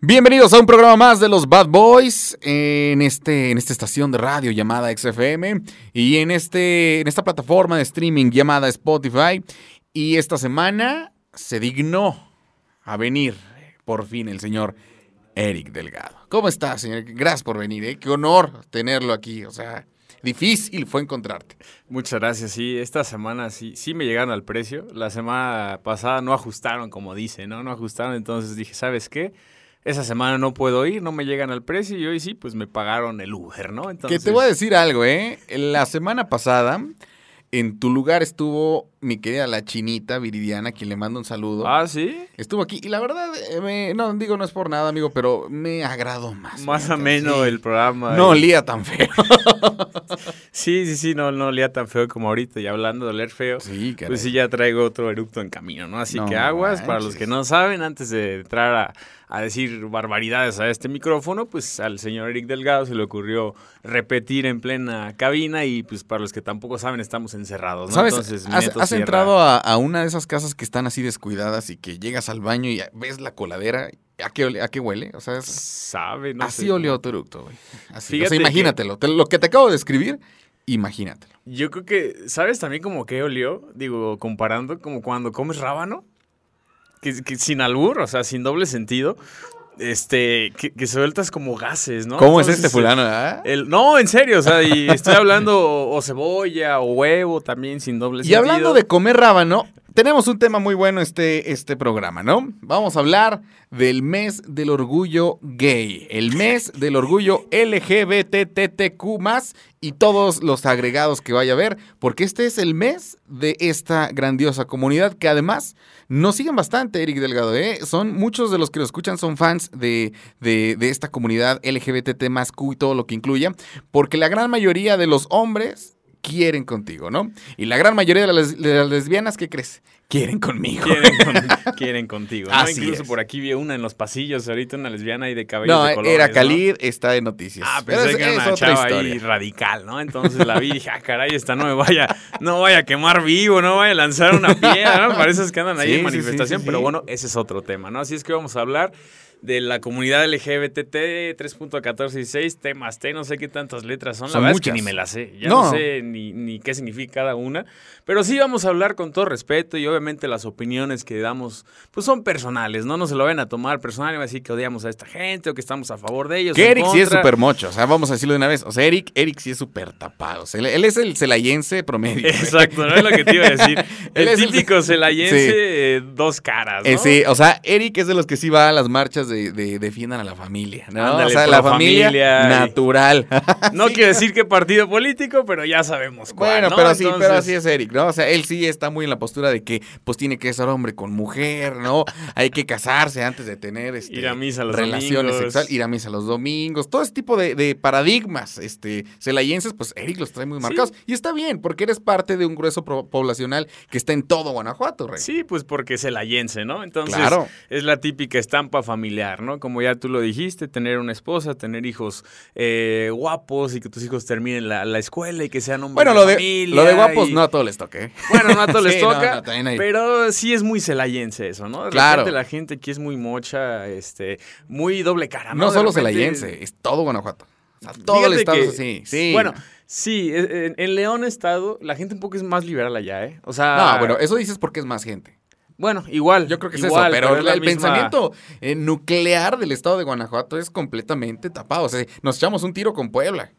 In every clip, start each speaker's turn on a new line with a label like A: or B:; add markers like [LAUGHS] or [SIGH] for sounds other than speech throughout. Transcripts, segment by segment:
A: Bienvenidos a un programa más de los Bad Boys en, este, en esta estación de radio llamada XFM y en, este, en esta plataforma de streaming llamada Spotify. Y esta semana se dignó a venir por fin el señor Eric Delgado. ¿Cómo estás, señor? Gracias por venir, ¿eh? Qué honor tenerlo aquí. O sea, difícil fue encontrarte.
B: Muchas gracias. Sí, esta semana sí, sí me llegaron al precio. La semana pasada no ajustaron, como dice, ¿no? No ajustaron. Entonces dije, ¿sabes qué? Esa semana no puedo ir, no me llegan al precio y hoy sí, pues me pagaron el Uber, ¿no?
A: Entonces... Que te voy a decir algo, ¿eh? La semana pasada en tu lugar estuvo mi querida la chinita Viridiana, quien le mando un saludo.
B: Ah, sí.
A: Estuvo aquí y la verdad, eh, no digo no es por nada, amigo, pero me agradó más.
B: Más ameno el programa.
A: No olía tan feo. [LAUGHS]
B: sí, sí, sí, no, no olía tan feo como ahorita. Y hablando de oler feo, sí, pues sí ya traigo otro eructo en camino, ¿no? Así que aguas, para los que no saben, antes de entrar a a decir barbaridades a este micrófono, pues al señor Eric Delgado se le ocurrió repetir en plena cabina y pues para los que tampoco saben estamos encerrados, ¿no?
A: ¿Sabes? Entonces, has, entrado a, una de esas casas que están así descuidadas y que llegas al baño y ves la coladera ¿A qué, ¿A qué huele? O sea,
B: sabe,
A: no Así olió tu eructo, güey. Así. o sea, imagínatelo. lo que te acabo de escribir, imagínatelo.
B: Yo creo que, ¿sabes también como qué olió? Digo, comparando, como cuando comes rábano que, sin albur, o sea, sin doble sentido, este, que, sueltas como gases, ¿no?
A: ¿Cómo es este fulano? Ah?
B: El, no, en serio, o sea, y estoy hablando o, cebolla o huevo también sin doble sentido.
A: Y hablando de comer rábano, tenemos un tema muy bueno este, este programa, ¿no? Vamos a hablar del mes del orgullo gay, el mes del orgullo LGBTTQ y todos los agregados que vaya a haber, porque este es el mes de esta grandiosa comunidad que además nos siguen bastante, Eric Delgado. ¿eh? Son muchos de los que lo escuchan son fans de, de, de esta comunidad LGBT más Q y todo lo que incluya, porque la gran mayoría de los hombres quieren contigo, ¿no? Y la gran mayoría de las, lesbianas, ¿qué crees? Quieren conmigo.
B: Quieren, [LAUGHS] contigo. ¿no? Incluso por aquí vi una en los pasillos, ahorita una lesbiana ahí de cabello de colores,
A: era Khalid, está de noticias.
B: Ah, pensé que era una chava ahí radical, ¿no? Entonces la vi y dije, ah, caray, esta no me vaya, no vaya a quemar vivo, no vaya a lanzar una piedra, ¿no? Parece que andan ahí en manifestación, pero bueno, ese es otro tema, ¿no? Así es que vamos a hablar de la comunidad LGBT 3.14 temas T, no sé qué tantas letras son, la verdad es que ni me las sé, ya no, sé ni, ni, qué significa cada una, pero sí vamos a hablar con todo respeto y obviamente las opiniones que damos pues son personales, no no se lo ven a tomar personal y va a decir que odiamos a esta gente o que estamos a favor de ellos.
A: Que Eric sí es súper mocho, o sea, vamos a decirlo de una vez, o sea, Eric, Eric sí es súper tapado, él, es el celayense promedio.
B: Exacto, no es lo que te iba a decir, [LAUGHS] el típico [LAUGHS] celayense eh, dos caras, ¿no?
A: Eh, sí, o sea, Eric es de los que sí va a las marchas de, defiendan a la familia, ¿no? o sea, la familia, natural. [LAUGHS]
B: no quiere decir que partido político, pero ya sabemos cuál,
A: Bueno, pero sí, pero así es Eric, ¿no? O sea, él sí está muy en la postura de que pues tiene que ser hombre con mujer, ¿no? Hay que casarse antes de tener este,
B: ir a misa los
A: relaciones sexuales, ir a misa los domingos, todo ese tipo de, paradigmas, este, celayenses, pues Eric los trae muy marcados. Y está bien, porque eres parte de un grueso poblacional que está en todo Guanajuato, Rey.
B: Sí, pues porque es celayense, ¿no? Entonces, es la típica estampa familiar ¿no? Como ya tú lo dijiste, tener una esposa, tener hijos eh, guapos y que tus hijos terminen la, escuela y que sean hombres
A: bueno, lo de, Lo de guapos no a todos les toca, ¿eh?
B: Bueno, no a todos [LAUGHS] les toca, pero sí es muy celayense eso, ¿no? De claro. la gente aquí es muy mocha, este, muy doble cara, ¿no?
A: No solo celayense, es todo Guanajuato. O todo el estado es así. Sí.
B: Bueno, sí, en, en, León Estado la gente un poco es más liberal allá, ¿eh? O sea...
A: No, bueno, eso dices porque es más gente.
B: Bueno, igual.
A: Yo creo que
B: es
A: eso, pero, el, pensamiento eh, nuclear del estado de Guanajuato es completamente tapado. O sea, nos echamos un tiro con Puebla.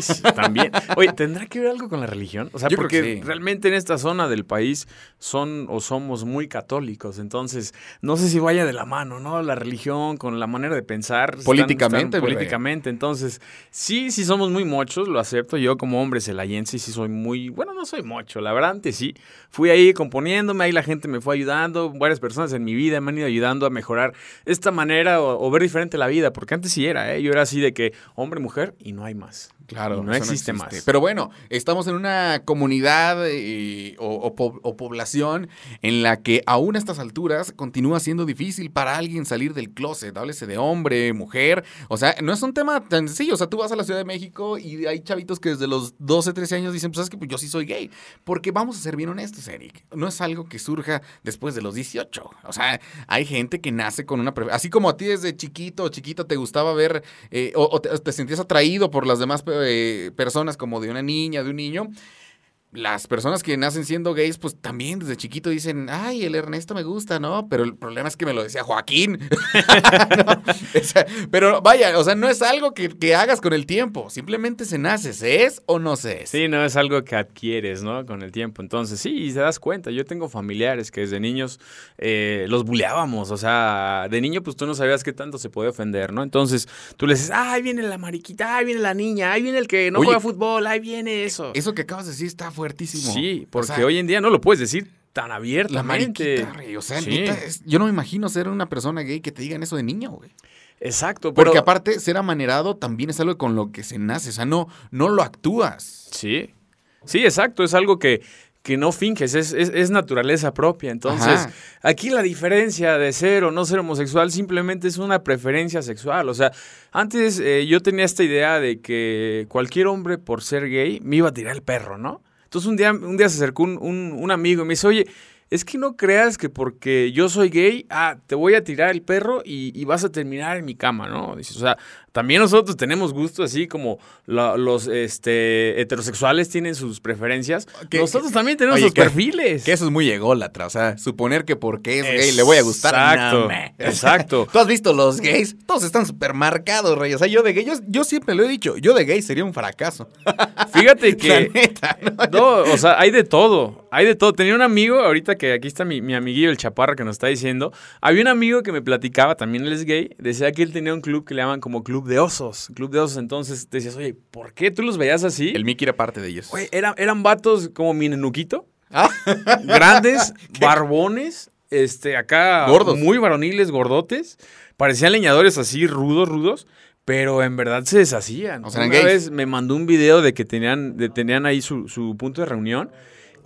B: Sí, también. Oye, ¿tendrá que ver algo con la religión? O sea, porque realmente en esta zona del país son o somos muy católicos, entonces no sé si vaya de la mano, ¿no? La religión con la manera de pensar.
A: Políticamente.
B: políticamente, entonces sí, sí somos muy mochos, lo acepto. Yo como hombre celayense sí soy muy, bueno, no soy mocho, la verdad antes sí. Fui ahí componiéndome, ahí la gente me fue ayudando, varias personas en mi vida me han ido ayudando a mejorar esta manera o, ver diferente la vida, porque antes sí era, ¿eh? Yo era así de que hombre, mujer y no hay más. Yes.
A: Claro,
B: no existe, más.
A: Pero bueno, estamos en una comunidad eh, o, población en la que aún a estas alturas continúa siendo difícil para alguien salir del closet, háblese de hombre, mujer. O sea, no es un tema tan sencillo. O sea, tú vas a la Ciudad de México y hay chavitos que desde los 12, 13 años dicen, pues es que pues, yo sí soy gay. Porque vamos a ser bien honestos, Eric. No es algo que surja después de los 18. O sea, hay gente que nace con una... Así como a ti desde chiquito o chiquita te gustaba ver eh, o, te, te sentías atraído por las demás eh, personas como de una niña, de un niño, las personas que nacen siendo gays, pues también desde chiquito dicen, ay, el Ernesto me gusta, ¿no? Pero el problema es que me lo decía Joaquín. [LAUGHS] pero vaya, o sea, no es algo que, hagas con el tiempo, simplemente se nace, ¿se es o no se es?
B: Sí, no es algo que adquieres, ¿no? Con el tiempo. Entonces, sí, y te das cuenta, yo tengo familiares que desde niños eh, los buleábamos, o sea, de niño pues tú no sabías qué tanto se puede ofender, ¿no? Entonces, tú le dices, ahí viene la mariquita, ahí viene la niña, ahí viene el que no juega fútbol, ahí viene eso.
A: Eso que acabas de decir está fuertísimo.
B: Sí, porque hoy en día no lo puedes decir tan abiertamente.
A: La mariquita, O sea, yo no me imagino ser una persona gay que te digan eso de niño, güey.
B: Exacto.
A: Porque aparte, ser amanerado también es algo con lo que se nace. O sea, no, no lo actúas.
B: Sí. Sí, exacto. Es algo que, que no finges, es, naturaleza propia. Entonces, aquí la diferencia de ser o no ser homosexual simplemente es una preferencia sexual. O sea, antes eh, yo tenía esta idea de que cualquier hombre por ser gay me iba a tirar el perro, ¿no? Entonces un día, un día se acercó un, un, amigo y me dice, oye, es que no creas que porque yo soy gay, ah, te voy a tirar el perro y, y vas a terminar en mi cama, ¿no? Dice, o sea, también nosotros tenemos gusto, así como los este, heterosexuales tienen sus preferencias. nosotros también tenemos sus perfiles.
A: Que eso es muy ególatra. O sea, suponer que porque es gay le voy a gustar.
B: Exacto. [LAUGHS] exacto.
A: Tú has visto los gays, todos están súper marcados, rey. O sea, yo de gay, yo, siempre lo he dicho, yo de gay sería un fracaso. [LAUGHS]
B: Fíjate [LAUGHS] que. ¿no? o sea, hay de todo. Hay de todo. Tenía un amigo, ahorita que aquí está mi, mi amiguillo, el chaparro, que nos está diciendo. Había un amigo que me platicaba, también él es gay. Decía que él tenía un club que le llaman como Club de osos, club de osos. Entonces decías, oye, ¿por qué tú los veías así?
A: El Mickey era parte de ellos.
B: Oye, eran, eran vatos como mi nenuquito. Ah. [LAUGHS] Grandes, [LAUGHS] barbones, este, acá
A: gordos.
B: muy varoniles, gordotes. Parecían leñadores así, rudos, rudos. Pero en verdad se deshacían. O sea, Una vez me mandó un video de que tenían, de, tenían ahí su, su punto de reunión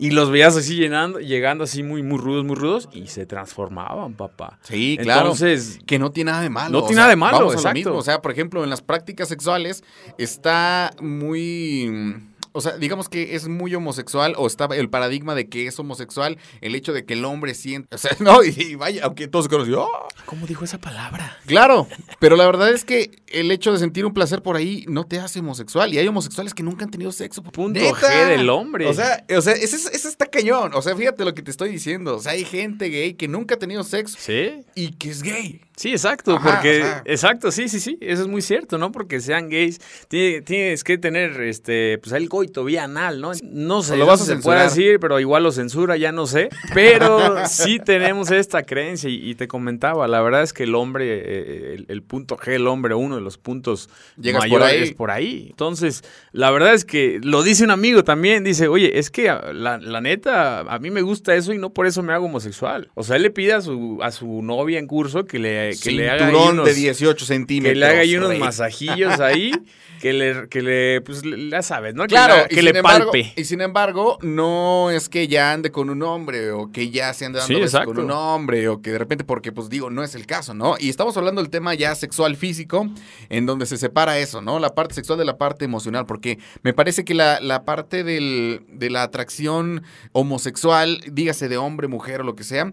B: y los veías así llenando, llegando así muy, muy rudos, muy rudos, y se transformaban, papá.
A: Sí, claro. Entonces. Que no tiene nada de malo.
B: No tiene nada de malo, exacto.
A: O sea, por ejemplo, en las prácticas sexuales está muy o sea, digamos que es muy homosexual o está el paradigma de que es homosexual el hecho de que el hombre siente, o sea, [LAUGHS] no, y, vaya, aunque todos conocen, ¡oh!
B: ¿cómo dijo esa palabra?
A: Claro, pero la verdad es que el hecho de sentir un placer por ahí no te hace homosexual y hay homosexuales que nunca han tenido sexo.
B: Punto G del hombre.
A: O sea, o sea ese, ese, está cañón, o sea, fíjate lo que te estoy diciendo, o sea, hay gente gay que nunca ha tenido sexo.
B: Sí.
A: Y que es gay.
B: Sí, exacto, porque exacto, sí, sí, sí, eso es muy cierto, ¿no? Porque sean gays, tienes que tener este pues el coito vía anal, ¿no? No sé,
A: lo vas a
B: se puede decir, pero igual lo censura, ya no sé, pero [LAUGHS] sí tenemos esta creencia y, te comentaba, la verdad es que el hombre eh, el, punto G, el hombre, uno de los puntos
A: Llegas
B: mayores
A: por ahí.
B: es por ahí. Entonces, la verdad es que lo dice un amigo también, dice, "Oye, es que la, la neta a mí me gusta eso y no por eso me hago homosexual." O sea, él le pide a su a su novia en curso que le que le haga
A: unos, de 18 centímetros.
B: Que le haga ahí unos masajillos ahí, que le, que le, pues ya sabes, ¿no?
A: Claro,
B: que, le palpe.
A: Y sin embargo, no es que ya ande con un hombre o que ya se ande dando con un hombre o que de repente, porque pues digo, no es el caso, ¿no? Y estamos hablando del tema ya sexual físico, en donde se separa eso, ¿no? La parte sexual de la parte emocional, porque me parece que la, la parte del, de la atracción homosexual, dígase de hombre, mujer o lo que sea,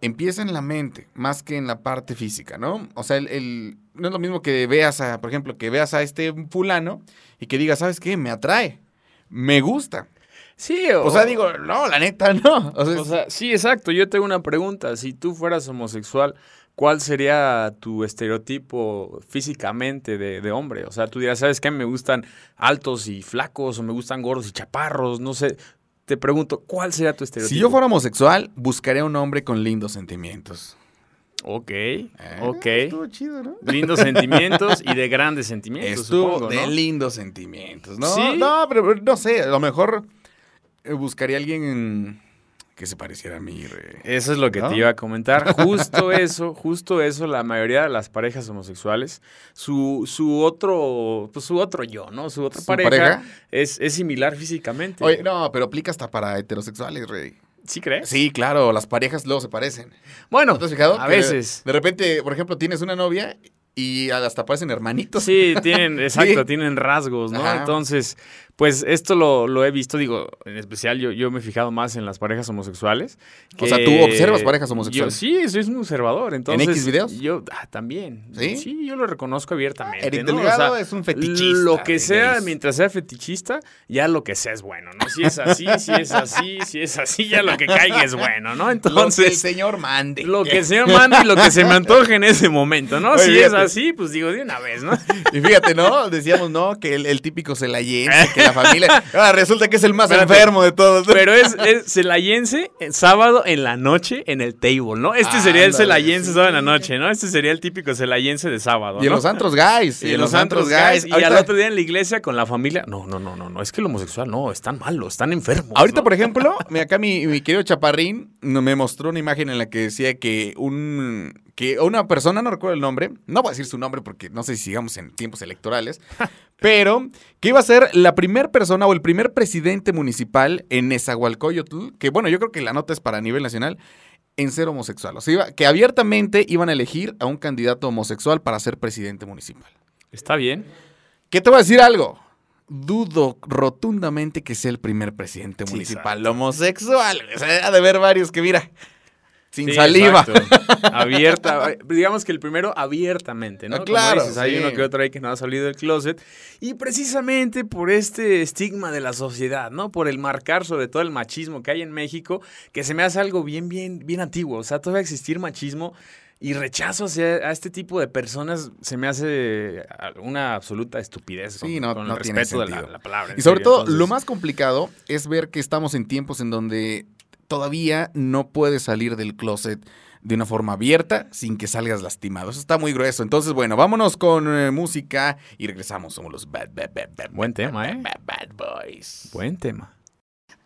A: empieza en la mente más que en la parte física, ¿no? O sea, el, no es lo mismo que veas a, por ejemplo, que veas a este fulano y que digas, ¿sabes qué? Me atrae, me gusta.
B: Sí,
A: o, sea, digo, no, la neta, [LAUGHS] no.
B: O sea, sí, exacto. Yo tengo una pregunta. Si tú fueras homosexual, ¿cuál sería tu estereotipo físicamente de, de, hombre? O sea, tú dirás, ¿sabes qué? Me gustan altos y flacos, o me gustan gordos y chaparros, no sé te pregunto, ¿cuál sería tu estereotipo?
A: Si yo fuera homosexual, buscaría un hombre con lindos sentimientos.
B: Ok, eh, ok. Estuvo chido, ¿no? Lindos sentimientos y de grandes sentimientos.
A: Estuvo de lindos sentimientos, ¿no? ¿Sí? No, pero no sé, a lo mejor eh, buscaría a alguien que se pareciera a mí.
B: Eso es lo que te iba a comentar. [LAUGHS] Justo eso, justo eso, la mayoría de las parejas homosexuales, su, su otro, pues su otro yo, ¿no? Su otra pareja, Es, es similar físicamente.
A: Oye, no, pero aplica hasta para heterosexuales, Rey.
B: ¿Sí crees?
A: Sí, claro, las parejas luego se parecen.
B: Bueno, ¿te has fijado? A veces.
A: De repente, por ejemplo, tienes una novia y hasta parecen hermanitos.
B: Sí, tienen, [LAUGHS] exacto, tienen rasgos, ¿no? Entonces, pues esto lo, lo, he visto, digo, en especial yo, yo me he fijado más en las parejas homosexuales.
A: o sea, tú observas parejas homosexuales.
B: sí, soy un observador. Entonces,
A: ¿En X videos?
B: Yo ah, también. ¿Sí? Sí, yo lo reconozco abiertamente.
A: Eric Delgado es un fetichista.
B: Lo que sea, mientras sea fetichista, ya lo que sea es bueno, ¿no? Si es así, si es así, si es así, ya lo que caiga es bueno, ¿no? Entonces.
A: Lo que el señor mande.
B: Lo que el señor mande y lo que se me antoje en ese momento, ¿no? si es así, pues digo de una vez, ¿no?
A: Y fíjate, ¿no? Decíamos, ¿no? Que el, típico se la llena, que la familia. [LAUGHS] Ah, resulta que es el más enfermo de todos.
B: Pero es, [LAUGHS] es celayense sábado en la noche en el table, ¿no? Este sería el celayense sábado en la noche, ¿no? Este sería el típico celayense de sábado.
A: Y en los antros guys.
B: Y, en los, antros guys. Y al otro día en la iglesia con la familia. No, no, no, no, no. Es que el homosexual no, están malos, están enfermos.
A: Ahorita, por ejemplo, [LAUGHS] acá mi, mi querido Chaparrín me mostró una imagen en la que decía que un que una persona, no recuerdo el nombre, no voy a decir su nombre porque no sé si sigamos en tiempos electorales, [LAUGHS] pero que iba a ser la primera persona o el primer presidente municipal en Nezahualcóyotl, que bueno, yo creo que la nota es para nivel nacional, en ser homosexual. O sea, que abiertamente iban a elegir a un candidato homosexual para ser presidente municipal.
B: Está bien.
A: ¿Qué te voy a decir algo? Dudo rotundamente que sea el primer presidente municipal homosexual. O sea, ha de ver varios que, mira, sin saliva. [LAUGHS]
B: Abierta, digamos que el primero abiertamente, ¿no? Ah,
A: claro.
B: Hay uno que otro ahí que no ha salido del closet. Y precisamente por este estigma de la sociedad, ¿no? Por el marcar sobre todo el machismo que hay en México, que se me hace algo bien, bien, bien antiguo. O sea, todavía existir machismo y rechazo hacia a este tipo de personas se me hace una absoluta estupidez.
A: Sí, no, no tiene sentido. la, palabra. Y sobre todo, lo más complicado es ver que estamos en tiempos en donde todavía no puedes salir del closet de una forma abierta sin que salgas lastimado. Eso está muy grueso. Entonces, bueno, vámonos con eh, música y regresamos. Somos los Bad, Bad, Bad, Bad.
B: Buen tema, ¿eh?
A: Bad, Boys.
B: Buen tema.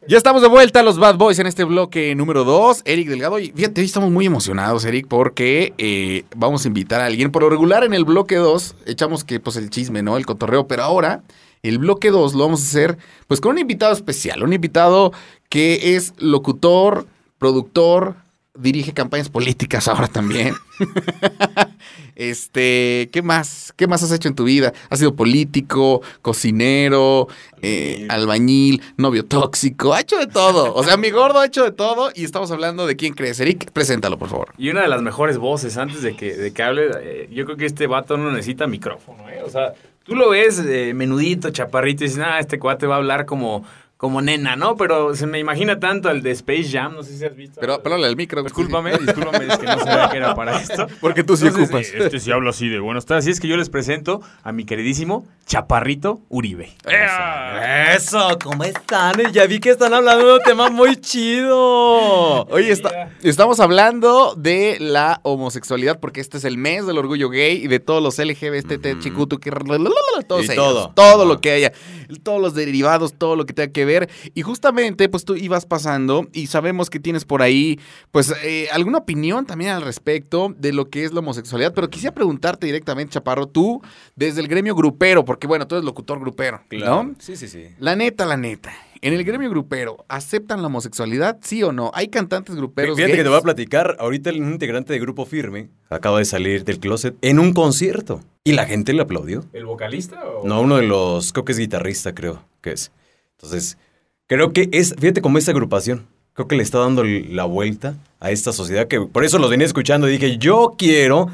A: Ya estamos de vuelta, los Bad Boys, en este bloque número 2. Eric Delgado. Y fíjate, hoy estamos muy emocionados, Eric, porque eh, vamos a invitar a alguien. Por lo regular, en el bloque 2, echamos que, pues, el chisme, ¿no? El cotorreo. Pero ahora, el bloque 2 lo vamos a hacer, pues, con un invitado especial. Un invitado que es locutor, productor, dirige campañas políticas ahora también. [LAUGHS] este, ¿qué más? ¿Qué más has hecho en tu vida? ¿Has sido político, cocinero, eh, albañil, novio tóxico? Ha hecho de todo. O sea, mi gordo ha hecho de todo y estamos hablando de quién crees. Eric, preséntalo, por favor.
B: Y una de las mejores voces antes de que, de que hable, eh, yo creo que este vato no necesita micrófono, ¿eh? O sea, tú lo ves menudito, chaparrito y dices, ah, este cuate va a hablar como como nena, ¿no? Pero se me imagina tanto al de Space Jam, no sé si has visto.
A: Pero, pero el micro.
B: Discúlpame, [LAUGHS] discúlpame, es que no sabía que era para esto.
A: Porque tú sí ocupas.
B: Este sí hablo así de bueno está. Así es que yo les presento a mi queridísimo Chaparrito Uribe.
C: Eso, ¿cómo están? Ya vi que están hablando de un tema muy chido.
A: Oye, estamos hablando de la homosexualidad porque este es el mes del orgullo gay y de todos los LGBT, chicutu, que todos todo. Todo lo que haya. Todos los derivados, todo lo que tenga que ver y justamente, pues tú ibas pasando y sabemos que tienes por ahí, pues, eh, alguna opinión también al respecto de lo que es la homosexualidad. Pero quisiera preguntarte directamente, Chaparro, tú, desde el gremio grupero, porque bueno, tú eres locutor grupero, ¿no?
C: Sí, sí, sí.
A: La neta, la neta. En el gremio grupero, ¿aceptan la homosexualidad? ¿Sí o no? ¿Hay cantantes gruperos?
C: Fíjate que te voy a platicar. Ahorita un integrante de Grupo Firme acaba de salir del closet en un concierto. Y la gente le aplaudió.
B: ¿El vocalista o.?
C: No, uno de los. Creo que es guitarrista, creo que es. Entonces, creo que es, fíjate cómo esta agrupación, creo que le está dando la vuelta a esta sociedad, que por eso los venía escuchando y dije, yo quiero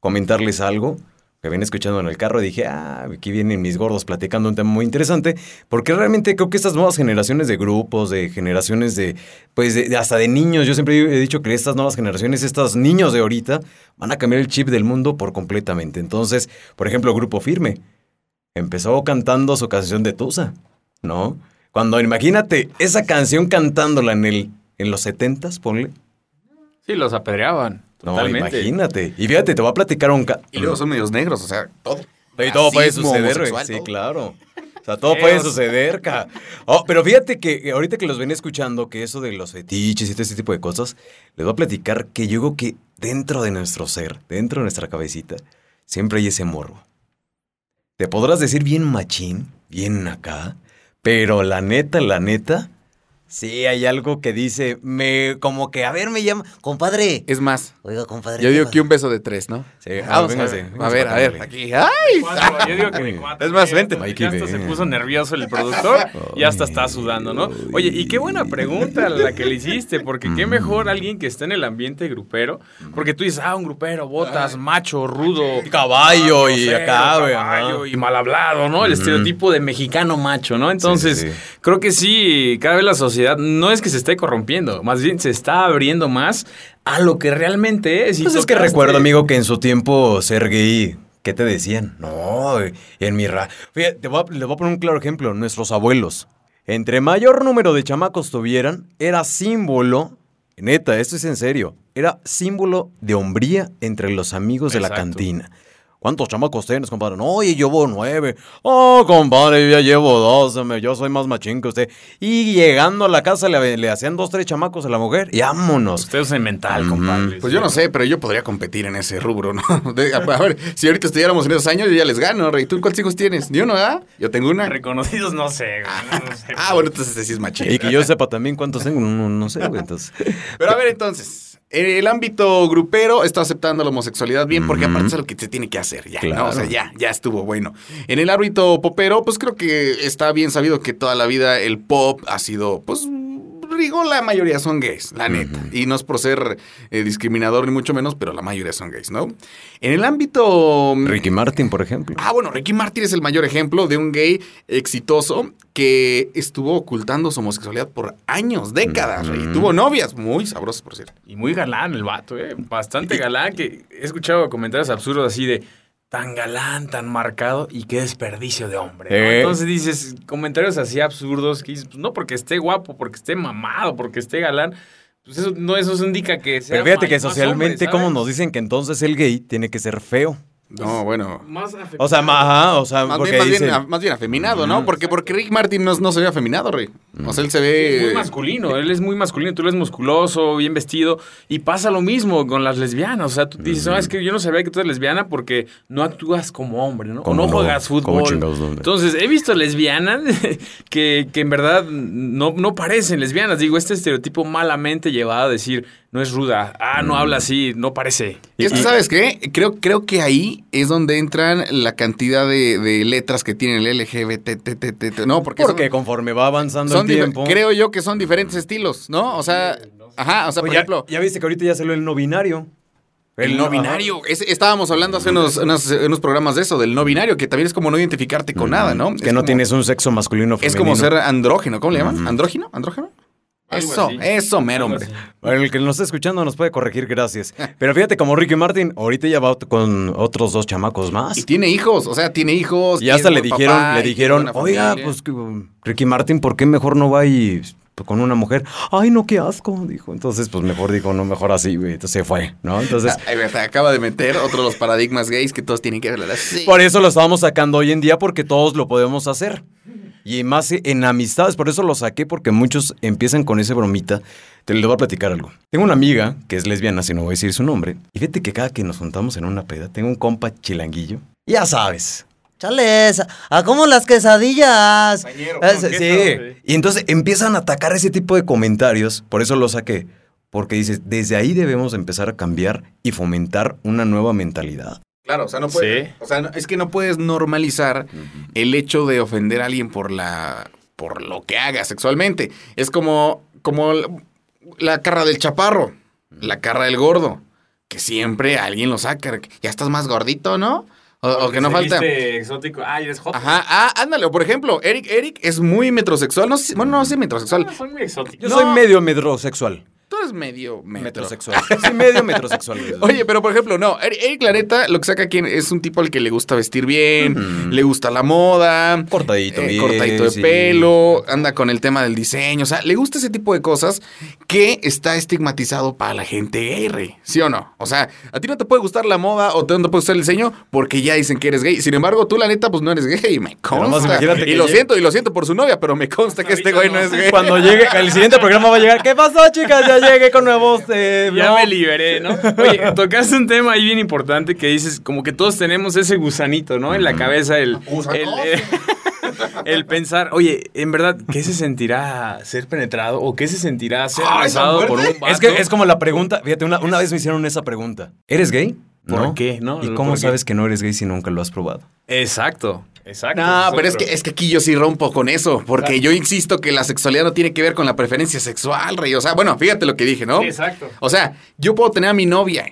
C: comentarles algo que venía escuchando en el carro y dije, ah, aquí vienen mis gordos platicando un tema muy interesante, porque realmente creo que estas nuevas generaciones de grupos, de generaciones de, pues hasta de niños, yo siempre he dicho que estas nuevas generaciones, estos niños de ahorita, van a cambiar el chip del mundo por completamente. Entonces, por ejemplo, Grupo Firme empezó cantando su canción de Tusa, ¿no? Cuando imagínate esa canción cantándola en el en los setentas, ponle.
B: Sí, los apedreaban.
C: No, imagínate. Y fíjate, te voy a platicar un...
A: Y luego son medios negros, o sea, todo.
C: Y todo puede suceder, Sí, claro. O sea, todo puede suceder, ca. Oh, pero fíjate que ahorita que los ven escuchando, que eso de los fetiches y todo ese tipo de cosas, les voy a platicar que yo digo que dentro de nuestro ser, dentro de nuestra cabecita, siempre hay ese morbo. Te podrás decir bien machín, bien acá, pero la neta, la neta, Sí, hay algo que dice, me, como que, a ver, me llama, compadre.
A: Es más.
C: Oiga, compadre.
A: Yo digo que un beso de tres, ¿no?
C: Sí, vamos, a, ver, a ver, a ver, aquí. ¡Ay!
B: yo digo que cuatro. Es más, vente. Ya hasta se puso nervioso el productor y hasta está sudando, ¿no? Oye, y qué buena pregunta la que le hiciste, porque qué mejor alguien que esté en el ambiente grupero, porque tú dices, ah, un grupero, botas, macho, rudo.
C: Caballo y acá.
B: Caballo y mal hablado, ¿no? El estereotipo de mexicano macho, ¿no? Entonces, creo que sí, cada vez la sociedad no es que se esté corrompiendo, más bien se está abriendo más a lo que realmente es.
C: Y pues es que recuerdo, amigo, que en su tiempo ser gay, ¿qué te decían? No, en mi ra... Fíjate, te voy a, voy a poner un claro ejemplo. Nuestros abuelos. Entre mayor número de chamacos tuvieran, era símbolo, neta, esto es en serio, era símbolo de hombría entre los amigos de la cantina. ¿Cuántos chamacos tienes, compadre? No, oye, llevo nueve. Oh, compadre, ya llevo dos. Yo soy más machín que usted. Y llegando a la casa le, hacían dos, tres chamacos a la mujer y vámonos.
B: Usted es mental, compadre.
A: Pues yo no sé, pero yo podría competir en ese rubro, ¿no? [LAUGHS] a ver, si ahorita estuviéramos en esos años, yo ya les gano, Rey. ¿Tú cuántos hijos tienes? ¿Ni uno, ah? Yo tengo una.
B: Reconocidos no sé,
A: güey. ah, bueno, entonces ese sí es machín.
C: Y que yo sepa también cuántos tengo, no, no sé, güey. Entonces.
A: Pero a ver, entonces. El ámbito grupero está aceptando la homosexualidad bien, porque aparte es lo que se tiene que hacer ya, ¿no? O sea, ya, ya estuvo bueno. En el ámbito popero, pues creo que está bien sabido que toda la vida el pop ha sido, pues, digo, la mayoría son gays, la neta. Y no es por ser eh, discriminador ni mucho menos, pero la mayoría son gays, ¿no? En el ámbito...
C: Mm, Ricky Martin, por ejemplo.
A: Ah, bueno, Ricky Martin es el mayor ejemplo de un gay exitoso que estuvo ocultando su homosexualidad por años, décadas, y tuvo novias muy sabrosas, por cierto.
B: Y muy galán el vato, ¿eh? Bastante galán, que he escuchado comentarios absurdos así de tan galán, tan marcado y qué desperdicio de hombre. Entonces dices comentarios así absurdos que dices, pues no porque esté guapo, porque esté mamado, porque esté galán. Pues eso no, eso indica que sea.
C: Pero fíjate que socialmente, como nos dicen que entonces el gay tiene que ser feo.
A: No, bueno.
B: Más
C: o sea, más, o sea,
A: más, bien, más, bien, afeminado, ¿no? Porque, porque Rick Martin no, no se ve afeminado, Rick. O sea, él se ve.
B: Es muy masculino, él es muy masculino. Tú eres musculoso, bien vestido. Y pasa lo mismo con las lesbianas. O sea, tú dices, no, es que yo no sabía que tú eres lesbiana porque no actúas como hombre, ¿no? O no, juegas fútbol. Entonces, he visto lesbianas que, que en verdad no, no parecen lesbianas. Digo, este estereotipo malamente llevado a decir no es ruda. Ah, no habla así, no parece.
A: Y es que, ¿sabes qué? Creo, creo que ahí es donde entran la cantidad de, letras que tiene el LGBT. No, porque,
C: porque conforme va avanzando tiempo.
A: Creo yo que son diferentes estilos, ¿no? O sea, ajá, o sea, por ejemplo.
C: Ya viste que ahorita ya salió el no binario.
A: El, no binario. estábamos hablando hace unos, unos, programas de eso, del no binario, que también es como no identificarte con nada, ¿no?
C: Que no tienes un sexo masculino o
A: femenino. Es como ser andrógeno, ¿cómo le llaman? ¿Andrógino? ¿Andrógeno? Eso, eso, mero, hombre.
C: el que nos está escuchando nos puede corregir, gracias. Pero fíjate, como Ricky Martin, ahorita ya va con otros dos chamacos más.
A: Y tiene hijos, o sea, tiene hijos.
C: Y hasta le dijeron, le dijeron, oiga, pues Ricky Martin, ¿por qué mejor no va y pues, con una mujer? Ay, no, qué asco, dijo. Entonces, pues mejor dijo, no, mejor así, güey. Entonces se fue, ¿no? Entonces.
A: Acaba de meter otro de los paradigmas gays que todos tienen que hablar así.
C: Por eso lo estamos sacando hoy en día, porque todos lo podemos hacer. Y más en amistades, por eso lo saqué, porque muchos empiezan con ese bromita. Te lo voy a platicar algo. Tengo una amiga que es lesbiana, si no voy a decir su nombre. Y fíjate que cada que nos juntamos en una peda, tengo un compa chilanguillo. Ya sabes, Chales, a como las quesadillas. sí. Y entonces empiezan a atacar ese tipo de comentarios, por eso lo saqué. Porque dices, desde ahí debemos empezar a cambiar y fomentar una nueva mentalidad.
A: Claro, o sea, no puedes, o sea, es que no puedes normalizar el hecho de ofender a alguien por la por lo que haga sexualmente. Es como como la carra del chaparro, la carra del gordo, que siempre alguien lo saca, ya estás más gordito, ¿no? O, que no falta.
B: exótico. Ah, eres hot.
A: Ajá. Ah, ándale. O por ejemplo, Eric, Eric es muy metrosexual. No sé, bueno, no sé metrosexual.
B: No, soy muy exótico.
C: Yo soy medio metrosexual.
A: Tú eres medio
C: metrosexual. sí, medio metrosexual. [LAUGHS]
A: Oye, pero por ejemplo, no, Eric Clareta lo que saca aquí es un tipo al que le gusta vestir bien, le gusta la moda.
C: Cortadito eh,
A: Cortadito de pelo, anda con el tema del diseño. O sea, le gusta ese tipo de cosas que está estigmatizado para la gente gay, ¿sí o no? O sea, a ti no te puede gustar la moda o te no te puede gustar el diseño porque ya dicen que eres gay. Sin embargo, tú la neta, pues no eres gay, me consta. Y lo siento, y lo siento por su novia, pero me consta que este güey no, es gay.
C: Cuando llegue, el siguiente programa va a llegar, ¿qué pasó, chicas? Ya llegué con nuevos. Eh,
B: ya me liberé, ¿no? Oye, tocaste un tema ahí bien importante que dices, como que todos tenemos ese gusanito, ¿no? En la cabeza, el. el [LAUGHS] el pensar, oye, en verdad, ¿qué se sentirá ser penetrado o qué se sentirá ser besado por un vato?
C: Es que es como la pregunta, fíjate, una, una vez me hicieron esa pregunta. ¿Eres gay?
B: ¿Por qué? ¿No?
C: ¿Y cómo sabes que no eres gay si nunca lo has probado?
B: Exacto. Exacto.
A: No, pero es que, es que aquí yo sí rompo con eso, porque yo insisto que la sexualidad no tiene que ver con la preferencia sexual, rey. O sea, bueno, fíjate lo que dije, ¿no?
B: exacto.
A: O sea, yo puedo tener a mi novia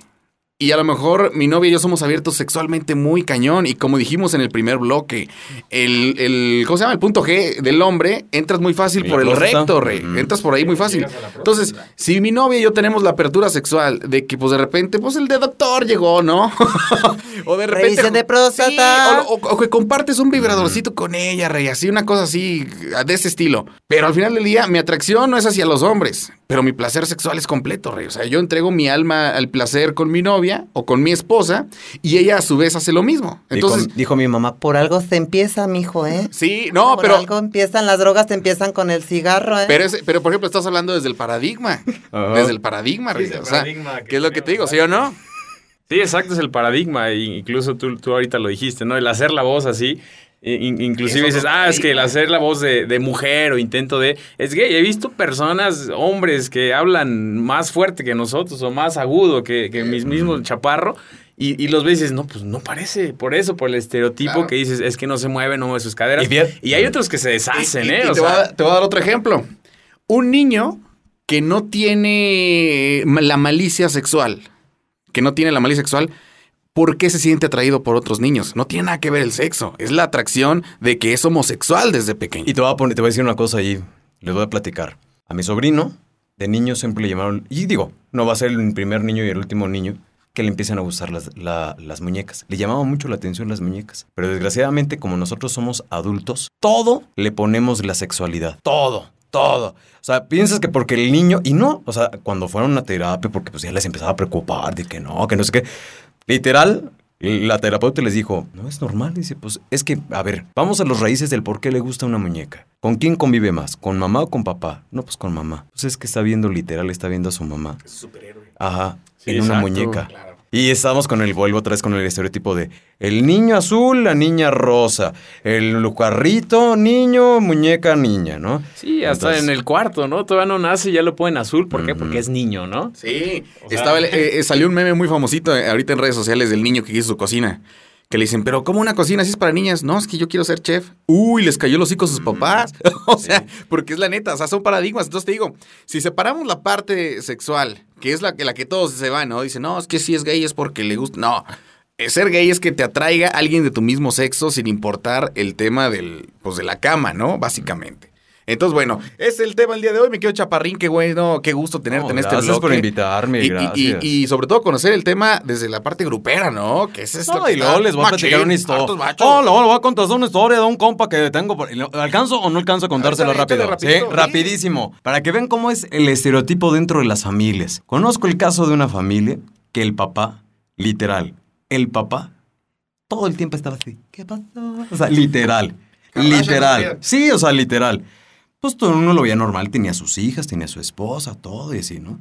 A: y a lo mejor mi novia y yo somos abiertos sexualmente muy cañón. Y como dijimos en el primer bloque, el, el ¿cómo se llama? El punto G del hombre, entras muy fácil por el recto, rey. Entras por ahí muy fácil. Entonces, si mi novia y yo tenemos la apertura sexual de que, pues de repente, pues el de doctor llegó, ¿no? [LAUGHS]
D: o de repente. de próstata.
A: o, que compartes un vibradorcito con ella, rey. Así, una cosa así, de ese estilo. Pero al final del día, mi atracción no es hacia los hombres, pero mi placer sexual es completo, rey. O sea, yo entrego mi alma al placer con mi novia o con mi esposa y ella a su vez hace lo mismo. Entonces
C: dijo, mi mamá,
D: por algo se empieza, mijo, ¿eh?
A: Sí, no,
D: por
A: pero
D: algo empiezan las drogas, te empiezan con el cigarro, ¿eh?
A: Pero pero por ejemplo, estás hablando desde el paradigma, [LAUGHS] desde el paradigma, o sea, ¿qué es lo que te digo, sí o no?
B: Sí, exacto, es el paradigma. Incluso tú, tú ahorita lo dijiste, ¿no? El hacer la voz así inclusive dices, ah, es que el hacer la voz de, mujer o intento de... Es gay. He visto personas, hombres, que hablan más fuerte que nosotros o más agudo que, que mis mismos chaparro. Y, los ves y dices, no, pues no parece. Por eso, por el estereotipo que dices, es que no se mueve, no mueve sus caderas. Y, hay otros que se deshacen, ¿eh?
A: te, voy a, te voy a dar otro ejemplo. Un niño que no tiene la malicia sexual, que no tiene la malicia sexual, ¿por qué se siente atraído por otros niños? No tiene nada que ver el sexo. Es la atracción de que es homosexual desde pequeño.
C: Y te voy a, poner, a decir una cosa ahí. Les voy a platicar. A mi sobrino, de niño, siempre le llamaron. Y digo, no va a ser el primer niño y el último niño que le empiezan a gustar las, las muñecas. Le llamaba mucho la atención las muñecas. Pero desgraciadamente, como nosotros somos adultos, todo le ponemos la sexualidad. Todo todo. O sea, piensas que porque el niño, y no, o sea, cuando fueron a terapia, porque pues ya les empezaba a preocupar de que no, que no sé qué, Literal, la terapeuta les dijo, no es normal. Dice, pues es que, a ver, vamos a los raíces del por qué le gusta una muñeca. ¿Con quién convive más? ¿Con mamá o con papá? No, pues con mamá. Pues es que está viendo literal, está viendo a su mamá.
B: Es superhéroe.
C: Ajá, en una muñeca. Claro. Y estamos con el, vuelvo otra vez con el estereotipo de el niño azul, la niña rosa, el lucarrito, niño, muñeca, niña, ¿no?
B: Sí, hasta en el cuarto, ¿no? Todavía no nace y ya lo ponen azul. ¿Por qué? Porque es niño, ¿no?
A: Sí. Estaba, [LAUGHS] eh, eh, salió un meme muy famosito eh, ahorita en redes sociales del niño que hizo su cocina que le dicen, pero ¿cómo una cocina así es para niñas? No, es que yo quiero ser chef. Uy, les cayó los hijos a sus papás. [LAUGHS] o sea, porque es la neta, o sea, son paradigmas. Entonces te digo, si separamos la parte sexual, que es la, la que todos se van, ¿no? Dicen, no, es que si es gay es porque le gusta. No, ser gay es que te atraiga alguien de tu mismo sexo sin importar el tema del, pues, de la cama, ¿no? Básicamente. Entonces, bueno, es el tema el día de hoy. Me quedo chaparrín, qué bueno, qué gusto tenerte en este
C: bloque. Gracias por invitarme,
A: y,
C: gracias.
A: Y, sobre todo conocer el tema desde la parte grupera, ¿no? Que es esto.
C: No, y luego les voy a platicar una historia. Oh, luego voy a contar una historia de un compa que tengo. ¿Alcanzo o no alcanzo a contárselo rápido? Sí, rapidísimo. Para que vean cómo es el estereotipo dentro de las familias. Conozco el caso de una familia que el papá, literal, el papá, todo el tiempo estaba así. ¿Qué pasó? O sea, literal. literal. Sí, o sea, literal pues todo uno lo veía normal, tenía sus hijas, tenía su esposa, todo y así, ¿no?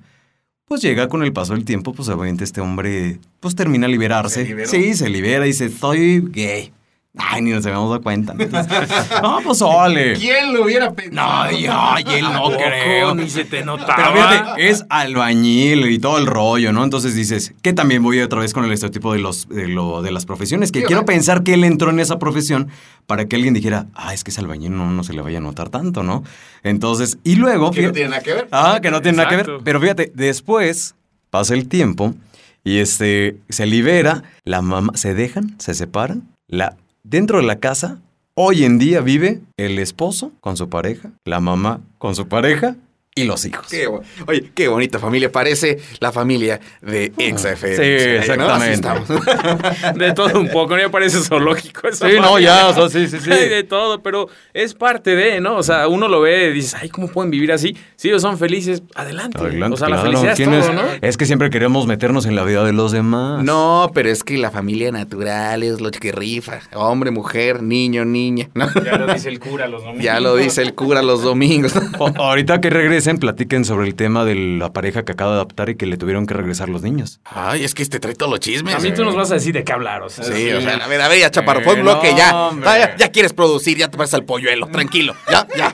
C: Pues llega con el paso del tiempo, pues obviamente este hombre, pues termina a liberarse. sí, se libera y dice, soy gay. Ay, ni nos habíamos dado cuenta. no, [LAUGHS] pues ole.
A: ¿Quién lo hubiera pensado?
C: No, ay, él no creo.
B: Ni se te notaba.
C: Pero fíjate, es albañil y todo el rollo, ¿no? Entonces dices, que también voy otra vez con el estereotipo de, los, de, lo, de las profesiones, que quiero pensar que él entró en esa profesión para que alguien dijera, ah, es que es albañil, no, no se le vaya a notar tanto, ¿no? Entonces, y luego...
A: Que no tiene nada que ver.
C: Ah, que no tiene nada que ver. Pero fíjate, después pasa el tiempo y este, se libera, la mamá, se dejan, se separan, la Dentro de la casa, hoy en día vive el esposo con su pareja, la mamá con su pareja y los hijos.
A: oye, qué bonita familia. Parece la familia de XFM.
C: Sí, exactamente. [LAUGHS]
B: de todo un poco, no me parece zoológico eso.
C: Sí, no, ya, o sea, sí, sí, sí. [LAUGHS]
B: de todo, pero es parte de, ¿no? O sea, uno lo ve y dices, ay, ¿cómo pueden vivir así? Si ellos son felices, adelante. adelante o sea, la felicidad es todo, ¿no?
C: Es que siempre queremos meternos en la vida de los demás.
A: No, pero es que la familia natural es lo que rifa. Hombre, mujer, niño, niña.
B: Ya lo dice el cura los domingos. [LAUGHS]
A: Ya lo dice el cura los domingos.
C: ahorita que regresen, platiquen sobre el tema de la pareja que acaba de adoptar y que le tuvieron que regresar los niños.
A: Ay, es que este trae todos los chismes.
B: A mí tú nos vas a decir de qué hablar, o sea.
A: Sí, o sea, a ver, a ver, ya chaparro, fue un bloque, ya, ya, quieres producir, ya te vas al polluelo, tranquilo, ya, ya.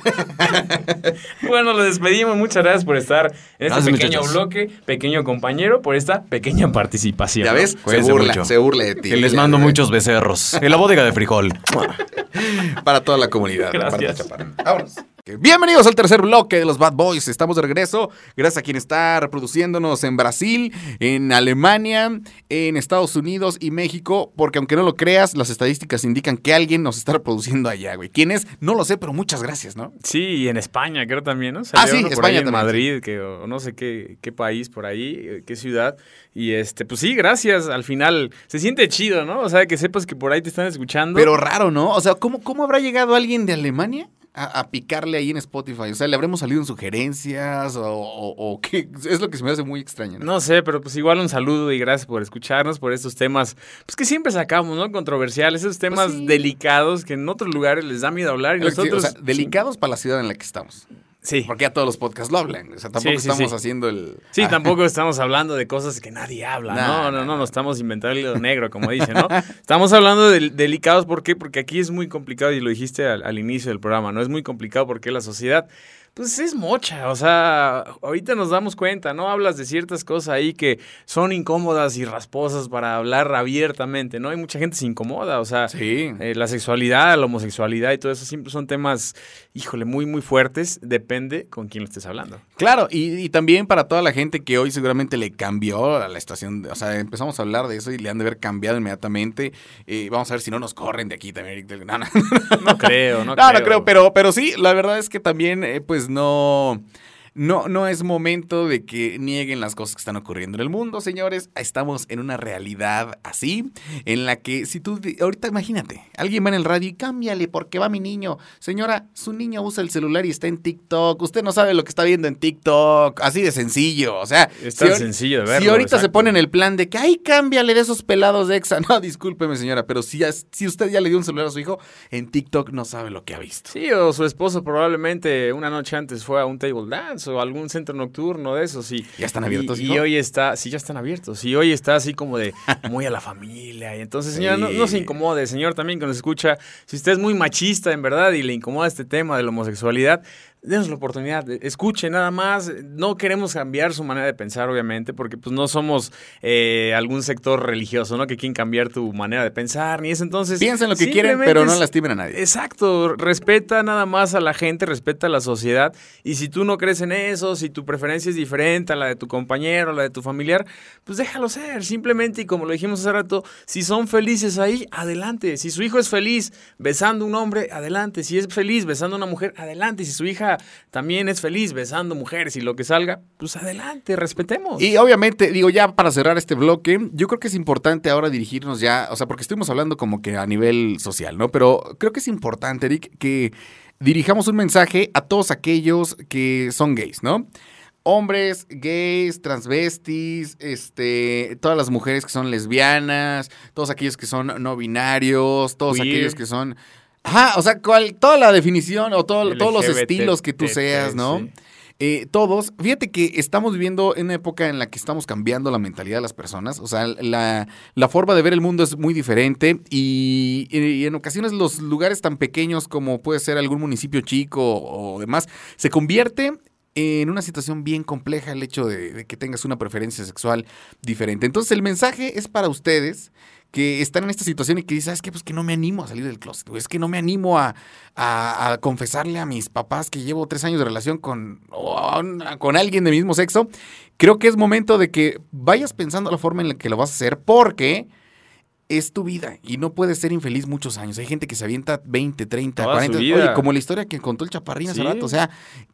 A: [LAUGHS]
B: bueno, lo despedimos, muchas gracias por estar en este pequeño bloque, pequeño compañero, por esta pequeña participación.
A: Ya ves, se burla, se burla de ti.
C: les mando muchos becerros en la bodega de frijol. [LAUGHS]
A: Para toda la comunidad.
B: Gracias.
A: Vámonos. Bienvenidos al tercer bloque de los Bad Boys. Estamos de regreso. Gracias a quien está reproduciéndonos en Brasil, en Alemania, en Estados Unidos y México. Porque aunque no lo creas, las estadísticas indican que alguien nos está [LAUGHS] reproduciendo allá, güey. ¿Quién es? No lo sé, pero muchas gracias, ¿no?
B: Sí, y en España creo también, ¿no?
A: ah, sí, España
B: en Madrid, que o no sé qué, qué país por ahí, eh, qué ciudad. Y este, pues sí, gracias. Al final se siente chido, ¿no? O sea, que sepas que por ahí te están escuchando.
A: Pero raro, ¿no? O sea, ¿cómo, cómo habrá llegado alguien de Alemania? A, picarle ahí en Spotify? O sea, ¿le habremos salido en sugerencias o, qué? Es lo que se me hace muy extraño.
B: ¿no? sé, pero pues igual un saludo y gracias por escucharnos, por estos temas, pues que siempre sacamos, ¿no? Controversiales, esos temas pues delicados que en otros lugares les da miedo hablar y nosotros... o sea,
A: delicados para la ciudad en la que estamos.
B: Sí.
A: Porque ya todos los podcasts lo hablan. O sea, tampoco estamos haciendo el.
B: Sí, ah. tampoco estamos hablando de cosas que nadie habla. no, no, no, no, estamos inventando el negro, como dicen, ¿no? [LAUGHS] estamos hablando de delicados, ¿por qué? Porque aquí es muy complicado, y lo dijiste al, al inicio del programa, ¿no? Es muy complicado porque la sociedad pues es mocha, o sea, ahorita nos damos cuenta, ¿no? Hablas de ciertas cosas ahí que son incómodas y rasposas para hablar abiertamente, ¿no? Hay mucha gente se incomoda, o sea,
A: sí.
B: Eh, la sexualidad, la homosexualidad y todo eso siempre son temas, híjole, muy, muy fuertes, depende con quién lo estés hablando.
A: Claro, y, también para toda la gente que hoy seguramente le cambió a la estación, o sea, empezamos a hablar de eso y le han de haber cambiado inmediatamente. Eh, vamos a ver si no nos corren de aquí también. [LAUGHS]
B: No, no, no creo,
A: no, creo. No, creo, pero, pero sí, la verdad es que también, eh, pues, no no, no es momento de que nieguen las cosas que están ocurriendo en el mundo, señores. Estamos en una realidad así, en la que si tú, ahorita imagínate, alguien va en el radio y cámbiale porque va mi niño. Señora, su niño usa el celular y está en TikTok. Usted no sabe lo que está viendo en TikTok. Así de sencillo. O sea,
B: es tan sencillo de verlo.
A: Si ahorita se pone en el plan de que, ay, cámbiale de esos pelados de exa. [LAUGHS] No, discúlpeme, señora, pero si, si usted ya le dio un celular a su hijo, en TikTok no sabe lo que ha visto.
B: Sí, o su esposo probablemente una noche antes fue a un table dance o algún centro nocturno de esos. Y,
A: ¿Ya están abiertos?
B: Y, hoy está, sí, ya están abiertos. Y hoy está así como de muy a la familia. Y entonces, señora, no, no, se incomode, señor también que nos escucha. Si usted es muy machista en verdad y le incomoda este tema de la homosexualidad, denos la oportunidad, escuche nada más. No queremos cambiar su manera de pensar, obviamente, porque pues no somos eh, algún sector religioso, ¿no? Que quieren cambiar tu manera de pensar, ni eso. Entonces.
A: Piensen lo que quieren, pero no lastimen a nadie.
B: Exacto. Respeta nada más a la gente, respeta a la sociedad. Y si tú no crees en eso, si tu preferencia es diferente a la de tu compañero, a la de tu familiar, pues déjalo ser. Simplemente, y como lo dijimos hace rato, si son felices ahí, adelante. Si su hijo es feliz besando a un hombre, adelante. Si es feliz besando a una mujer, adelante. Si su hija también es feliz besando mujeres y lo que salga, pues adelante, respetemos.
A: Y obviamente, digo, ya para cerrar este bloque, yo creo que es importante ahora dirigirnos ya, o sea, porque estuvimos hablando como que a nivel social, ¿no? Pero creo que es importante, Eric, que dirijamos un mensaje a todos aquellos que son gays, ¿no? hombres, gays, transvestis, este, todas las mujeres que son lesbianas, todos aquellos que son no binarios, todos aquellos que son Ajá, o sea, cual, toda la definición o todo, todos los estilos que tú seas, ¿no? Eh, todos, fíjate que estamos viviendo en una época en la que estamos cambiando la mentalidad de las personas, o sea, la, forma de ver el mundo es muy diferente y, en ocasiones los lugares tan pequeños como puede ser algún municipio chico o, demás, se convierte en una situación bien compleja el hecho de, de que tengas una preferencia sexual diferente. Entonces el mensaje es para ustedes que están en esta situación y que dicen, ¿sabes qué? Pues que no me animo a salir del closet, Es que no me animo a, confesarle a mis papás que llevo tres años de relación con, con alguien del mismo sexo. Creo que es momento de que vayas pensando la forma en la que lo vas a hacer porque es tu vida y no puedes ser infeliz muchos años. Hay gente que se avienta 20, 30, 40. Oye, como la historia que contó el Chaparrín hace rato. O sea,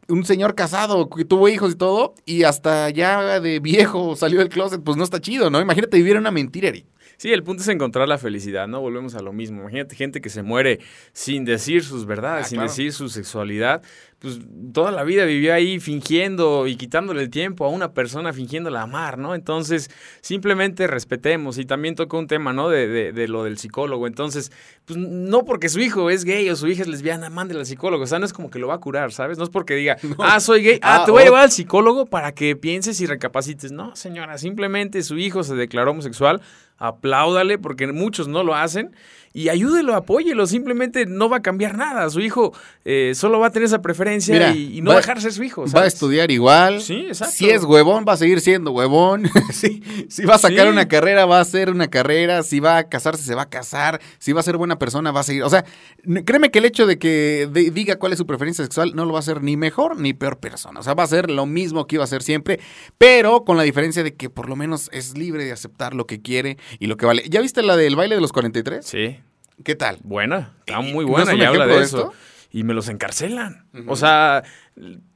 A: un señor casado que tuvo hijos y todo y hasta ya de viejo [LAUGHS] salió del closet, pues no está chido, ¿no? Imagínate vivir una mentira, Eric.
B: Sí, el punto es encontrar la felicidad, ¿no? Volvemos a lo mismo. Imagínate gente que se muere sin decir sus verdades, ah, sin decir su sexualidad. Pues toda la vida vivió ahí fingiendo y quitándole el tiempo a una persona fingiéndola amar, ¿no? Entonces, simplemente respetemos. Y también tocó un tema, ¿no? De, de, de, lo del psicólogo. Entonces, pues no porque su hijo es gay o su hija es lesbiana, mándele al psicólogo. O sea, no es como que lo va a curar, ¿sabes? No es porque diga, [LAUGHS] ah, soy gay, ah, ah te voy a llevar al psicólogo para que pienses y recapacites. No, señora, simplemente su hijo se declaró homosexual apláudale, porque muchos no lo hacen, y ayúdelo, apóyelo, simplemente no va a cambiar nada. Su hijo eh, solo va a tener esa preferencia y, no va, a dejar ser su hijo.
A: Va a estudiar igual.
B: Sí, exacto.
A: Si es huevón, va a seguir siendo huevón. si, va a sacar una carrera, va a ser una carrera. Si va a casarse, se va a casar. Si va a ser buena persona, va a seguir. O sea, créeme que el hecho de que diga cuál es su preferencia sexual no lo va a hacer ni mejor ni peor persona. O sea, va a ser lo mismo que iba a ser siempre, pero con la diferencia de que por lo menos es libre de aceptar lo que quiere y lo que vale. ¿Ya viste la del baile de los 43?
B: Sí.
A: ¿Qué tal?
B: Buena, está muy buena y habla de, eso. Y me los encarcelan. O sea,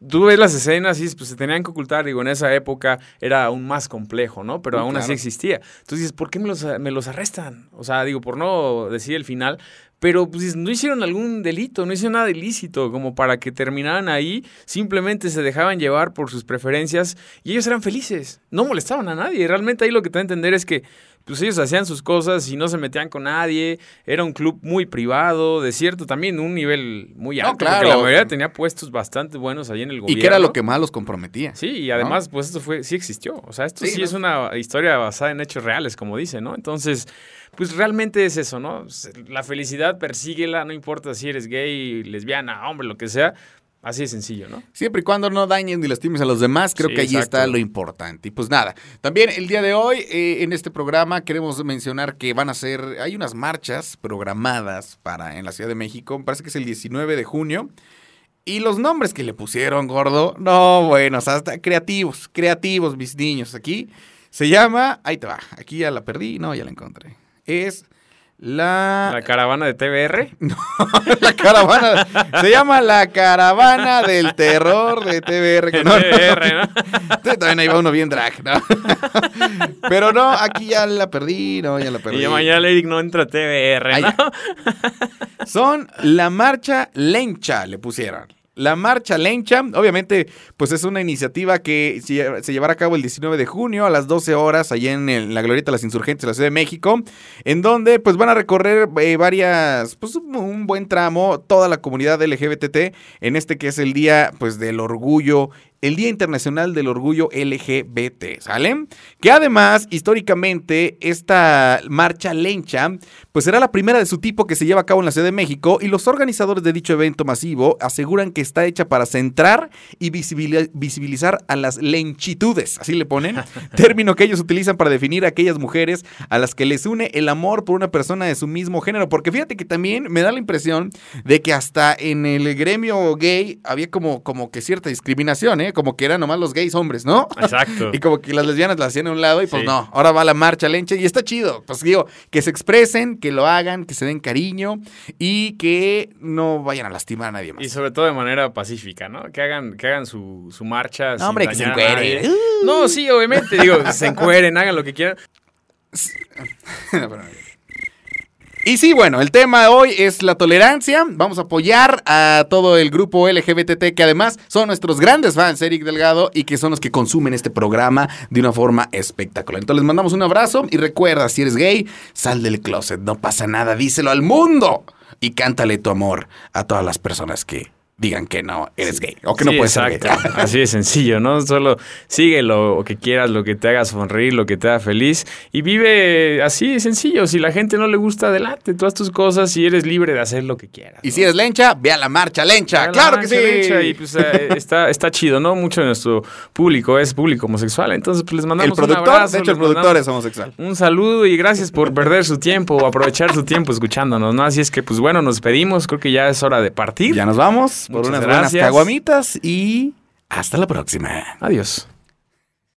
B: tú ves las escenas y pues se tenían que ocultar. Digo, en esa época era aún más complejo, ¿no? Pero aún así existía. Entonces dices, ¿por qué me los, me los arrestan? O sea, digo, por no decir el final, pero pues no hicieron algún delito, no hicieron nada ilícito como para que terminaran ahí, simplemente se dejaban llevar por sus preferencias y ellos eran felices, no molestaban a nadie. Realmente ahí lo que te da a entender es que pues ellos hacían sus cosas y no se metían con nadie. Era un club muy privado, de cierto, también un nivel muy alto. claro. Porque la mayoría tenía puestos bastante buenos ahí en el gobierno.
A: Y que era lo que más los comprometía.
B: Sí, y además, pues esto fue, sí existió. O sea, esto sí, es una historia basada en hechos reales, como dice, ¿no? Entonces, pues realmente es eso, ¿no? La felicidad, persíguela, no importa si eres gay, lesbiana, hombre, lo que sea Así de sencillo, ¿no?
A: Siempre y cuando no dañen ni lastimes a los demás, creo que ahí está lo importante. Y pues nada, también el día de hoy eh, en este programa queremos mencionar que van a ser, hay unas marchas programadas para en la Ciudad de México, parece que es el 19 de junio. Y los nombres que le pusieron, gordo, no, bueno, hasta creativos, creativos, mis niños. Aquí se llama, ahí te va, aquí ya la perdí, no, ya la encontré. Es la...
B: ¿La caravana de TBR? [LAUGHS]
A: No, la caravana. se llama la caravana del terror de TBR. Que no, ¿no? También ahí va uno bien drag, ¿no? Pero no, aquí ya la perdí, no, ya la perdí.
B: Y mañana Eric no entra a TBR, ¿no?
A: Son la marcha lencha, le pusieron. La Marcha Lencha, obviamente, pues es una iniciativa que se llevará a cabo el 19 de junio a las 12 horas allá en, la Glorieta de las Insurgentes de la Ciudad de México, en donde pues van a recorrer eh, varias, pues un, buen tramo, toda la comunidad LGBT, en este que es el Día pues del Orgullo el Día Internacional del Orgullo LGBT, ¿sale? Que además, históricamente, esta marcha lencha, pues será la primera de su tipo que se lleva a cabo en la Ciudad de México y los organizadores de dicho evento masivo aseguran que está hecha para centrar y visibilizar a las lenchitudes, así le ponen, [LAUGHS] término que ellos utilizan para definir a aquellas mujeres a las que les une el amor por una persona de su mismo género, porque fíjate que también me da la impresión de que hasta en el gremio gay había como, como que cierta discriminación, ¿eh? Como que eran nomás los gays hombres, ¿no?
B: Exacto. [LAUGHS]
A: y como que las lesbianas las hacían a un lado y pues no, ahora va la marcha lencha y está chido. Pues digo, que se expresen, que lo hagan, que se den cariño y que no vayan a lastimar a nadie más.
B: Y sobre todo de manera pacífica, ¿no? Que hagan, que hagan su, su marcha.
A: No, hombre, que se encueren.
B: No, sí, obviamente, digo, se encueren, hagan lo que quieran. [LAUGHS] [LAUGHS]
A: Y sí, bueno, el tema de hoy es la tolerancia. Vamos a apoyar a todo el grupo LGBT que además son nuestros grandes fans, Eric Delgado, y que son los que consumen este programa de una forma espectacular. Entonces les mandamos un abrazo y recuerda, si eres gay, sal del closet, no pasa nada, díselo al mundo y cántale tu amor a todas las personas que digan que no eres gay o que no puedes ser gay.
B: Así de sencillo, ¿no? Solo sigue lo que quieras, lo que te haga sonreír, lo que te haga feliz y vive así de sencillo. Si la gente no le gusta, adelante, tú haz tus cosas y eres libre de hacer lo que quieras.
A: Y si eres lencha, ve a la marcha lencha. claro que sí.
B: y pues eh, [LAUGHS] está, está chido, ¿no? Mucho de nuestro público es público homosexual, entonces pues les mandamos
A: el productor,
B: un abrazo.
A: De hecho, el productor es homosexual.
B: Un saludo y gracias por perder su tiempo o aprovechar su tiempo escuchándonos, ¿no? Así es que, pues bueno, nos pedimos, creo que ya es hora de partir.
A: Ya nos vamos por una buenas caguamitas y hasta la próxima.
B: Adiós.